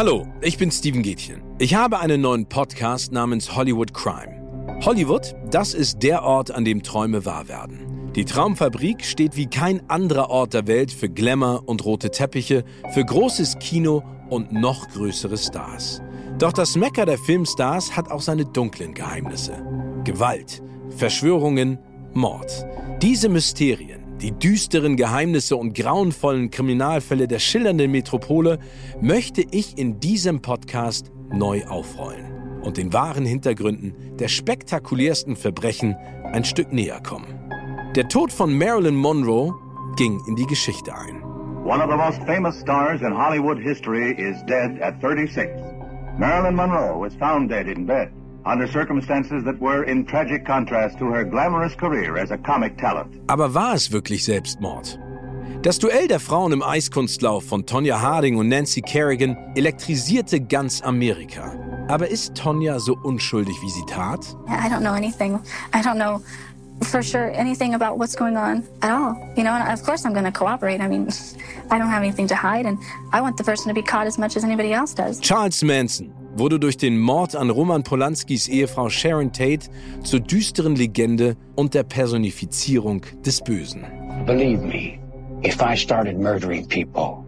Hallo, ich bin Steven Gätchen. Ich habe einen neuen Podcast namens Hollywood Crime. Hollywood, das ist der Ort, an dem Träume wahr werden. Die Traumfabrik steht wie kein anderer Ort der Welt für Glamour und rote Teppiche, für großes Kino und noch größere Stars. Doch das Mecker der Filmstars hat auch seine dunklen Geheimnisse. Gewalt, Verschwörungen, Mord. Diese Mysterien die düsteren Geheimnisse und grauenvollen Kriminalfälle der schillernden Metropole möchte ich in diesem Podcast neu aufrollen und den wahren Hintergründen der spektakulärsten Verbrechen ein Stück näher kommen. Der Tod von Marilyn Monroe ging in die Geschichte ein. One of the most famous stars in Hollywood history is dead at 36. Marilyn Monroe was found dead in bed under circumstances that were in tragic contrast to her glamorous career as a comic talent. Aber war es wirklich Selbstmord? Das Duell der Frauen im Eiskunstlauf von Tonya Harding und Nancy Kerrigan elektrisierte ganz Amerika. Aber ist Tonya so unschuldig, wie sie tat? I don't know anything. I don't know for sure anything about what's going on at all. You know, and of course I'm going to cooperate. I mean, I don't have anything to hide and I want the person to be caught as much as anybody else does. Charles Manson wurde durch den Mord an Roman Polanskis Ehefrau Sharon Tate zur düsteren Legende und der Personifizierung des Bösen. Believe me, if I started murdering people,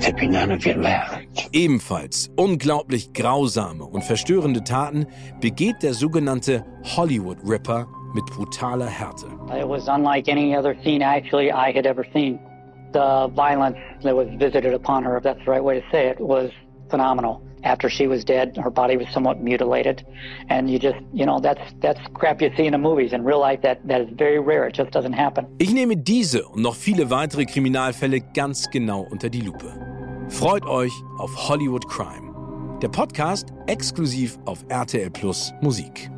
there'd be none of you left. Ebenfalls unglaublich grausame und verstörende Taten begeht der sogenannte Hollywood Ripper mit brutaler Härte. It was unlike any other scene actually I had ever seen. The violence that was visited upon her, if that's the right way to say it, was phenomenal. After she was dead, her body was somewhat mutilated, and you just, you know, that's that's crap you see in the movies. In real life, that that is very rare. It just doesn't happen. Ich nehme diese und noch viele weitere Kriminalfälle ganz genau unter die Lupe. Freut euch auf Hollywood Crime. Der Podcast exklusiv auf RTL Plus Musik.